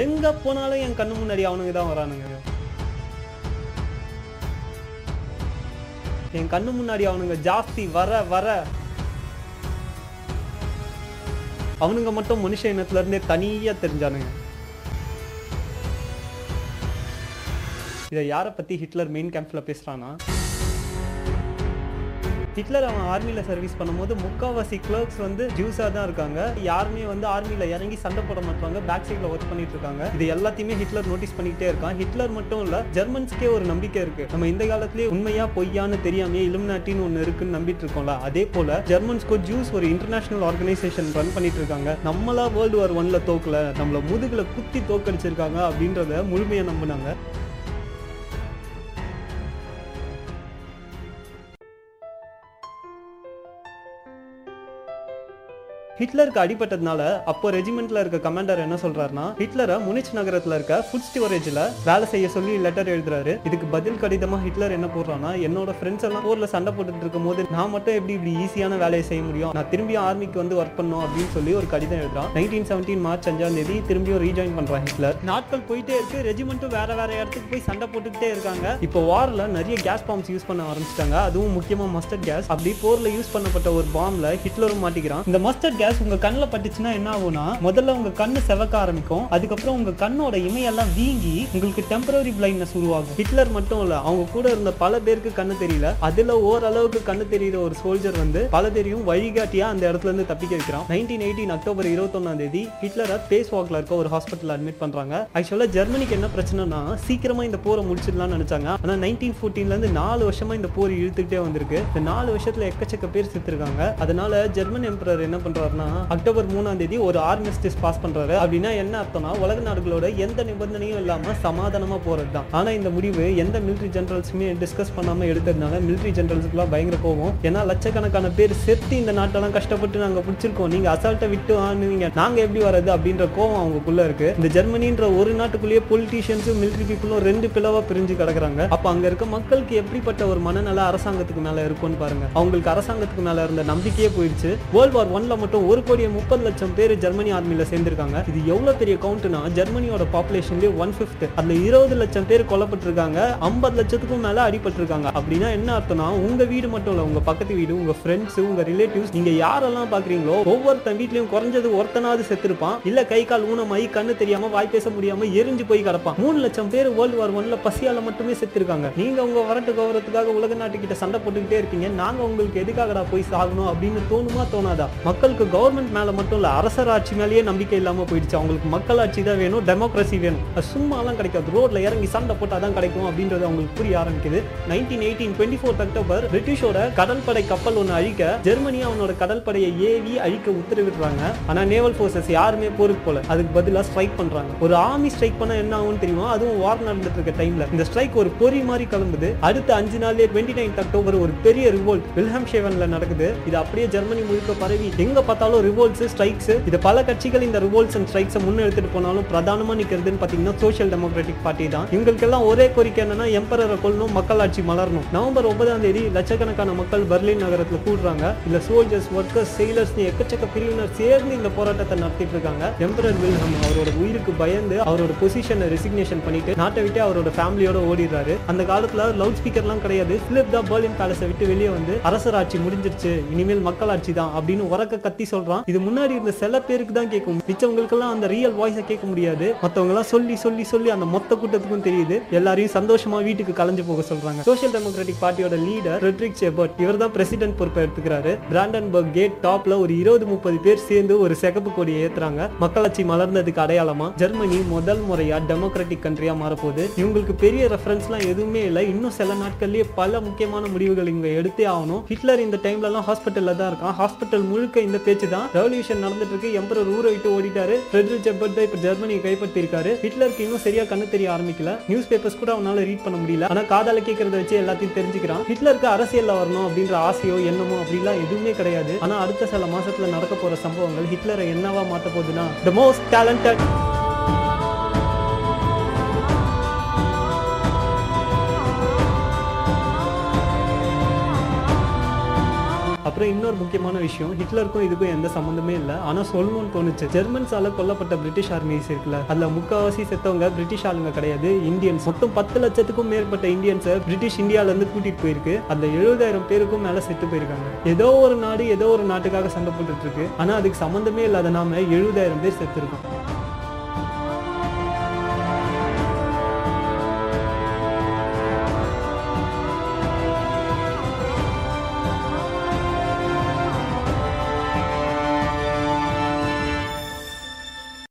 எங்க போனாலும் என் கண்ணு முன்னாடி அவனுங்க தான் வரானுங்க. என் கண்ணு முன்னாடி அவனுங்க ஜாஸ்தி வர வர. அவனுங்க மட்டும் மனுஷ இனத்துல இருந்தே தனியா தெரிஞ்சானுங்க. இதை யாரை பத்தி ஹிட்லர் மெயின் கேம்ப்ல பேசுறானா ஹிட்லர் அவன் ஆர்மியில் சர்வீஸ் பண்ணும்போது முக்காவாசி கிளர்க்ஸ் வந்து ஜூஸாக தான் இருக்காங்க. யாருமே வந்து ஆர்மியில் இறங்கி சண்டை போட மாட்டாங்க. பேக் சைடில் ஒர்க் பண்ணிட்டு இருக்காங்க. இது எல்லாத்தையுமே ஹிட்லர் நோட்டீஸ் பண்ணிக்கிட்டே இருக்கான். ஹிட்லர் மட்டும் இல்லை ஜெர்மன்ஸ்க்கே ஒரு நம்பிக்கை இருக்கு. நம்ம இந்த காலத்திலேயே உண்மையா பொய்யான்னு தெரியாமே இலுமினாட்டின்னு ஒன்று இருக்குன்னு நம்பிட்டு இருக்கோம்ல. அதே போல ஜெர்மன்ஸ்க்கோ ஜூஸ் ஒரு இன்டர்நேஷனல் ஆர்கனைசேஷன் ரன் பண்ணிட்டு இருக்காங்க. நம்மளா வேர்ல்டு வார் ஒன்ல தோக்கல நம்மள முதுகுல குத்தி தோக்கடிச்சிருக்காங்க அப்படின்றத முழுமையா நம்பினாங்க. ஹிட்லருக்கு அடிபட்டதுனால அப்போ ரெஜிமெண்ட்ல இருக்க கமாண்டர் என்ன சொல்றாருன்னா ஹிட்லரை முனிச் நகரத்துல இருக்க ஃபுட் ஸ்டோரேஜ்ல வேலை செய்ய சொல்லி லெட்டர் எழுதுறாரு. இதுக்கு பதில் கடிதமா ஹிட்லர் என்ன போடுறான்னா என்னோட ஃப்ரெண்ட்ஸ் எல்லாம் போர்ல சண்டை போட்டுட்டு இருக்கும் போது நான் மட்டும் எப்படி இப்படி ஈஸியான வேலையை செய்ய முடியும்? நான் திரும்பி ஆர்மிக்கு வந்து ஒர்க் பண்ணும் அப்படின்னு சொல்லி ஒரு கடிதம் எழுதுறான். நைன்டீன் செவன்டீன் மார்ச் அஞ்சாம் தேதி திரும்பியும் ரீஜாயின் பண்றான் ஹிட்லர். நாட்கள் போயிட்டே இருக்கு ரெஜிமெண்ட்டும் வேற வேற இடத்துக்கு போய் சண்டை போட்டுக்கிட்டே இருக்காங்க. இப்போ வாரில் நிறைய கேஸ் பாம்ஸ் யூஸ் பண்ண ஆரம்பிச்சிட்டாங்க. அதுவும் முக்கியமா மஸ்டர்ட் கேஸ் அப்படி போர்ல யூஸ் பண்ணப்பட்ட ஒரு பாம்ல ஹிட்லரும் மாட்டிக்கிறான். இந்த மஸ்டர்ட் கேஸ் உங்க கண்ணில் பட்டுச்சுன்னா என்ன ஆகும்னா முதல்ல உங்க கண்ணு செவக்க ஆரம்பிக்கும். அதுக்கப்புறம் உங்க கண்ணோட இமையெல்லாம் வீங்கி உங்களுக்கு டெம்பரரி பிளைண்ட்னஸ் உருவாகும். ஹிட்லர் மட்டும் இல்ல அவங்க கூட இருந்த பல பேருக்கு கண்ணு தெரியல. அதுல ஓரளவுக்கு கண்ணு தெரியுற ஒரு சோல்ஜர் வந்து பல தெரியும் வழிகாட்டியா அந்த இடத்துல இருந்து தப்பிக்க வைக்கிறான். நைன்டீன் எயிட்டீன் அக்டோபர் இருபத்தொன்னாம் தேதி ஹிட்லரை பேஸ் வாக்ல இருக்க ஒரு ஹாஸ்பிட்டல் அட்மிட் பண்றாங்க. ஆக்சுவலா ஜெர்மனிக்கு என்ன பிரச்சனைனா சீக்கிரமா இந்த போரை முடிச்சிடலாம்னு நினைச்சாங்க. ஆனா நைன்டீன் ஃபோர்டீன்ல இருந்து நாலு வருஷமா இந்த போர் இழுத்துக்கிட்டே வந்திருக்கு. இந்த நாலு வருஷத்துல எக்கச்சக்க பேர் செத்துருக்காங்க. அதனால ஜெர்மன் எம்பரர் என்ன என்னன்னா அக்டோபர் மூணாம் தேதி ஒரு ஆர்மிஸ்டிஸ் பாஸ் பண்றாரு. அப்படின்னா என்ன அர்த்தம்னா உலக நாடுகளோட எந்த நிபந்தனையும் இல்லாம சமாதானமா போறது தான் ஆனா இந்த முடிவு எந்த மிலிட்ரி ஜெனரல்ஸுமே டிஸ்கஸ் பண்ணாம எடுத்ததுனால மிலிட்டரி ஜெனரல்ஸ்க்குலாம் பயங்கர கோவம். ஏன்னா லட்சக்கணக்கான பேர் செத்து இந்த நாட்டெல்லாம் கஷ்டப்பட்டு நாங்க பிடிச்சிருக்கோம். நீங்க அசால்ட்டை விட்டு வாங்குவீங்க நாங்க எப்படி வர்றது அப்படின்ற கோவம் அவங்களுக்குள்ள இருக்கு. இந்த ஜெர்மனின்ற ஒரு நாட்டுக்குள்ளேயே பொலிட்டீஷியன்ஸும் மிலிட்டரி பீப்புளும் ரெண்டு பிளவா பிரிஞ்சு கிடக்குறாங்க. அப்ப அங்க இருக்க மக்களுக்கு எப்படிப்பட்ட ஒரு மனநல அரசாங்கத்துக்கு மேல இருக்கும்னு பாருங்க. அவங்களுக்கு அரசாங்கத்துக்கு மேல இருந்த நம்பிக்கையே போயிடுச்சு. வேர்ல்ட் வார் ஒன்ல மட்டும் ஒரு கோடியே முப்பது லட்சம் பேர் ஜெர்மனி ஆர்மியில் சேர்ந்திருக்காங்க. இது எவ்வளவு பெரிய கவுண்ட்னா ஜெர்மனியோட பாப்புலேஷன்லேயே ஒன் ஃபிஃப்த் அதில் இருபது லட்சம் பேர் கொல்லப்பட்டிருக்காங்க. ஐம்பது லட்சத்துக்கும் மேலே அடிபட்டிருக்காங்க. அப்படின்னா என்ன அர்த்தம்னா உங்கள் வீடு மட்டும் இல்லை உங்கள் பக்கத்து வீடு உங்கள் ஃப்ரெண்ட்ஸ் உங்கள் ரிலேட்டிவ்ஸ் நீங்கள் யாரெல்லாம் பார்க்குறீங்களோ ஒவ்வொருத்தன் வீட்லையும் குறைஞ்சது ஒருத்தனாவது செத்துருப்பான். இல்லை கை கால் ஊனமாயி கண்ணு தெரியாமல் வாய் பேச முடியாமல் எரிஞ்சு போய் கிடப்பான். மூணு லட்சம் பேர் வேர்ல்டு வார் ஒன்ல பசியால மட்டுமே செத்துருக்காங்க. நீங்கள் உங்கள் வரட்டு கௌரவத்துக்காக உலக நாட்டுக்கிட்ட சண்டை போட்டுக்கிட்டே இருக்கீங்க. நாங்கள் உங்களுக்கு எதுக்காகடா போய் சாகணும் அப்படின்னு தோணுமா தோணாதா? மக்களுக்கு கவர்மெண்ட் மேலே மட்டும் இல்ல அரசர் ஆட்சி மேலேயே நம்பிக்கை இல்லாமல் போயிடுச்சு. அவங்களுக்கு மக்கள் ஆட்சி தான் வேணும் டெமோக்ரஸி வேணும். அது சும்மாலாம் கிடைக்காது. ரோட்ல இறங்கி சண்டை போட்டாதான் கிடைக்கும் அப்படின்றது அவங்களுக்கு புரிய ஆரம்பிக்குது. Nineteen eighteen twenty fourth October பிரிட்டிஷோட கடற்படை கப்பல் ஒன்று அழிக்க ஜெர்மனி அவனோட கடற்படையை ஏவி அழிக்க உத்தரவிடுறாங்க. ஆனால் நேவல் ஃபோர்ஸஸ் யாருமே போருக்கு போல. அதுக்கு பதிலாக ஸ்ட்ரைக் பண்ணுறாங்க ஒரு ஆர்மி ஸ்ட்ரைக் பண்ண என்ன ஆகும்னு தெரியுமா? அதுவும் வார் நடந்துட்டு இருக்க டைம்ல இந்த ஸ்ட்ரைக் ஒரு பொறி மாதிரி கிளம்புது அடுத்த அஞ்சு நாள்லேயே டுவெண்ட்டி நைன்த் அக்டோபர் ஒரு பெரிய ரிவோல்ட் வில்ஹம் ஷேவன்ல நடக்குது. இது அப்படியே ஜெர்மனி முழுக்க பரவி எங்க பார்த்தாலும் ரிவோல்ட்ஸ் ஸ்ட்ரைக்ஸ் இது பல கட்சிகள் இந்த ரிவோல்ட்ஸ் அண்ட் ஸ்ட்ரைக்ஸை முன்னெடுத்துட்டு எடுத்துட்டு போனாலும் பிரதானமா நிக்கிறதுன்னு பாத்தீங்கன்னா சோஷியல் டெமோக்ராட்டிக் பார்ட்டி தான். இவங்களுக்கெல்லாம் ஒரே கோரிக்கை என்னன்னா எம்பரரை கொல்லணும் மக்களாட்சி மலரணும். நவம்பர் ஒன்பதாம் தேதி லட்சக்கணக்கான மக்கள் பெர்லின் நகரத்துல கூடுறாங்க. இல்ல சோல்ஜர்ஸ் ஒர்க்கர்ஸ் செயலர்ஸ் எக்கச்சக்க பிரிவினர் சேர்ந்து இந்த போராட்டத்தை நடத்திட்டு இருக்காங்க. எம்பரர் வில்ஹம் அவரோட உயிருக்கு பயந்து அவரோட பொசிஷனை ரெசிக்னேஷன் பண்ணிட்டு நாட்டை விட்டு அவரோட ஃபேமிலியோட ஓடிடுறாரு. அந்த காலத்துல லவுட் ஸ்பீக்கர்லாம் கிடையாது. பிலிப் தான் பெர்லின் பேலஸை விட்டு வெளியே வந்து அரசராட்சி முடிஞ்சிருச்சு. இனிமேல் மக்களாட்சி தான் அப்படின்னு உறக்க கத்தி சொல்றான். இது முன்னாடி இருந்த சில பேருக்கு தான் கேட்கும். மிச்சவங்களுக்கெல்லாம் அந்த ரியல் வாய்ஸை கேட்க முடியாது. மத்தவங்க எல்லாம் சொல்லி சொல்லி சொல்லி அந்த மொத்த கூட்டத்துக்கும் தெரியுது. எல்லாரையும் சந்தோஷமா வீட்டுக்கு கலைஞ்சு போக சொல்றாங்க. சோஷியல் டெமோக்ராட்டிக் பார்ட்டியோட லீடர் ரெட்ரிக் செபர்ட் இவர் தான் பிரசிடென்ட் பொறுப்பை எடுத்துக்கிறாரு. பிராண்டன்பர்க் கேட் டாப்ல ஒரு இருபது முப்பது பேர் சேர்ந்து ஒரு சிகப்பு கொடியை ஏத்துறாங்க. மக்களாட்சி மலர்ந்ததுக்கு அடையாளமா? ஜெர்மனி முதல் முறையா டெமோக்ராட்டிக் கண்ட்ரியா மாறப்போகுது. இவங்களுக்கு பெரிய ரெஃபரன்ஸ்லாம் எதுவுமே இல்லை. இன்னும் சில நாட்கள்லயே பல முக்கியமான முடிவுகள் இவங்க எடுத்தே ஆகணும். ஹிட்லர் இந்த டைம்ல எல்லாம் ஹாஸ்பிட்டல்ல தான் இருக்கான். ஹாஸ்பிட்டல் முழுக்க இந்த பேச்சு தான். ரெவல்யூஷன் நடந்துட்டு இருக்கு எம்பரர் ஊரை விட்டு ஓடிட்டாரு. ஃப்ரெட்ரிக் ஜெபர்ட் தான் இப்ப ஜெர்மனியை கைப்பற்றி இருக்காரு ஹிட்லருக்கு இன்னும் சரியா கண்ணு தெரிய ஆரம்பிக்கல. நியூஸ் பேப்பர்ஸ் கூட அவனால ரீட் பண்ண முடியல. ஆனா காதால கேட்கறத வச்சு எல்லாத்தையும் தெரிஞ்சுக்கிறான். ஹிட்லருக்கு அரசியல்ல வரணும் அப்படின்ற ஆசையோ என்னமோ அப்படிலாம் எதுவுமே கிடையாது. ஆனா அடுத்த சில மாசத்துல நடக்க போற சம்பவங்கள் ஹிட்லரை என்னவா மாத்த போகுதுன்னா த மோஸ்ட் டேலண்டட் அப்புறம் இன்னொரு முக்கியமான விஷயம் ஹிட்லருக்கும் இதுக்கும் எந்த சம்மந்தமே இல்லை. ஆனால் சொல்லணும்னு தோணுச்சு. ஜெர்மன்ஸால கொல்லப்பட்ட பிரிட்டிஷ் ஆர்மிஸ் இருக்குல்ல அதுல முக்காவாசி செத்தவங்க பிரிட்டிஷ் ஆளுங்க கிடையாது இந்தியன்ஸ். மொத்தம் பத்து லட்சத்துக்கும் மேற்பட்ட இந்தியன்ஸை பிரிட்டிஷ் இந்தியால இருந்து கூட்டிட்டு போயிருக்கு. அந்த எழுபதாயிரம் பேருக்கும் மேல செத்து போயிருக்காங்க. ஏதோ ஒரு நாடு ஏதோ ஒரு நாட்டுக்காக சண்டை போட்டுட்டு இருக்கு. ஆனா அதுக்கு சம்மந்தமே இல்லாத நாம எழுபதாயிரம் பேர் செத்துருக்கோம். இருக்கோம்